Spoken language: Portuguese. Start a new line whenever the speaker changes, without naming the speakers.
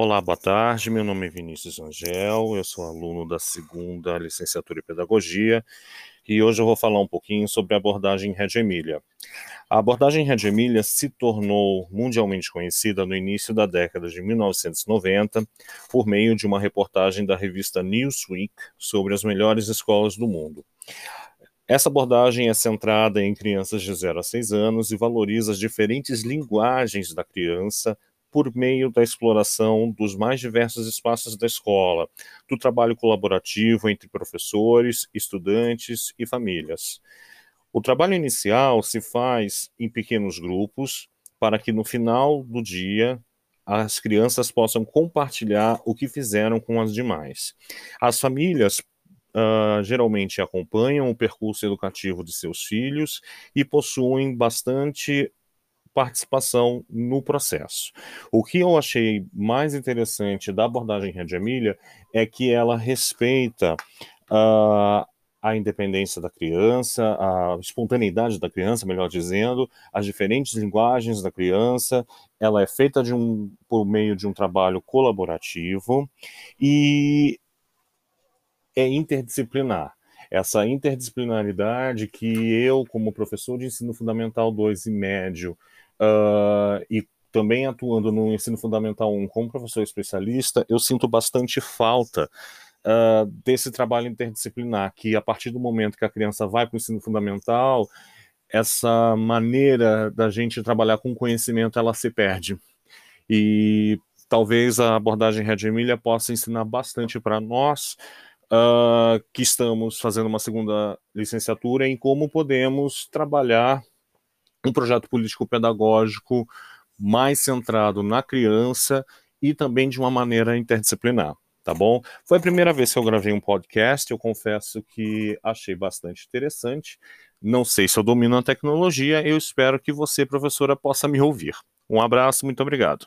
Olá, boa tarde. Meu nome é Vinícius Angel, eu sou aluno da segunda licenciatura em Pedagogia e hoje eu vou falar um pouquinho sobre a abordagem Reggio Emilia. A abordagem Reggio Emilia se tornou mundialmente conhecida no início da década de 1990 por meio de uma reportagem da revista Newsweek sobre as melhores escolas do mundo. Essa abordagem é centrada em crianças de 0 a 6 anos e valoriza as diferentes linguagens da criança por meio da exploração dos mais diversos espaços da escola, do trabalho colaborativo entre professores, estudantes e famílias. O trabalho inicial se faz em pequenos grupos para que no final do dia as crianças possam compartilhar o que fizeram com as demais. As famílias Uh, geralmente acompanham o percurso educativo de seus filhos e possuem bastante participação no processo. O que eu achei mais interessante da abordagem Red Emília é que ela respeita uh, a independência da criança, a espontaneidade da criança, melhor dizendo, as diferentes linguagens da criança. Ela é feita de um, por meio de um trabalho colaborativo e é interdisciplinar essa interdisciplinaridade que eu, como professor de ensino fundamental 2 e médio, uh, e também atuando no ensino fundamental 1 como professor especialista, eu sinto bastante falta uh, desse trabalho interdisciplinar, que a partir do momento que a criança vai para o ensino fundamental, essa maneira da gente trabalhar com conhecimento, ela se perde. E talvez a abordagem Red Emília possa ensinar bastante para nós, uh, que estamos fazendo uma segunda licenciatura, em como podemos trabalhar um projeto político-pedagógico mais centrado na criança e também de uma maneira interdisciplinar, tá bom? Foi a primeira vez que eu gravei um podcast, eu confesso que achei bastante interessante. Não sei se eu domino a tecnologia, eu espero que você, professora, possa me ouvir. Um abraço, muito obrigado.